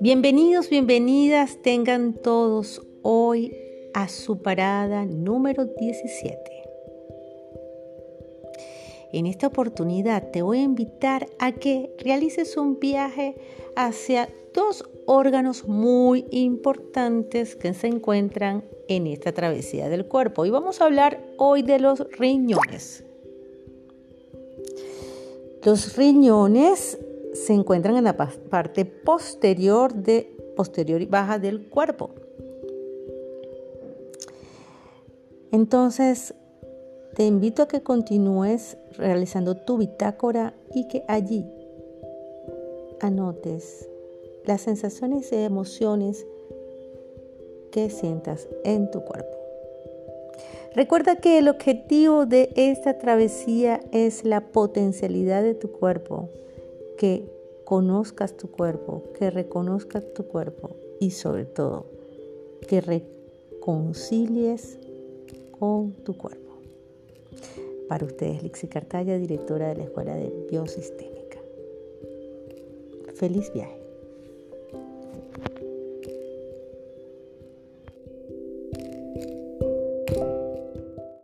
Bienvenidos, bienvenidas tengan todos hoy a su parada número 17. En esta oportunidad te voy a invitar a que realices un viaje hacia dos órganos muy importantes que se encuentran en esta travesía del cuerpo. Y vamos a hablar hoy de los riñones. Los riñones se encuentran en la parte posterior de posterior y baja del cuerpo. Entonces, te invito a que continúes realizando tu bitácora y que allí anotes las sensaciones y emociones que sientas en tu cuerpo. Recuerda que el objetivo de esta travesía es la potencialidad de tu cuerpo, que conozcas tu cuerpo, que reconozcas tu cuerpo y sobre todo que reconcilies con tu cuerpo. Para ustedes, Lixi Cartaya, directora de la Escuela de Biosistémica. Feliz viaje.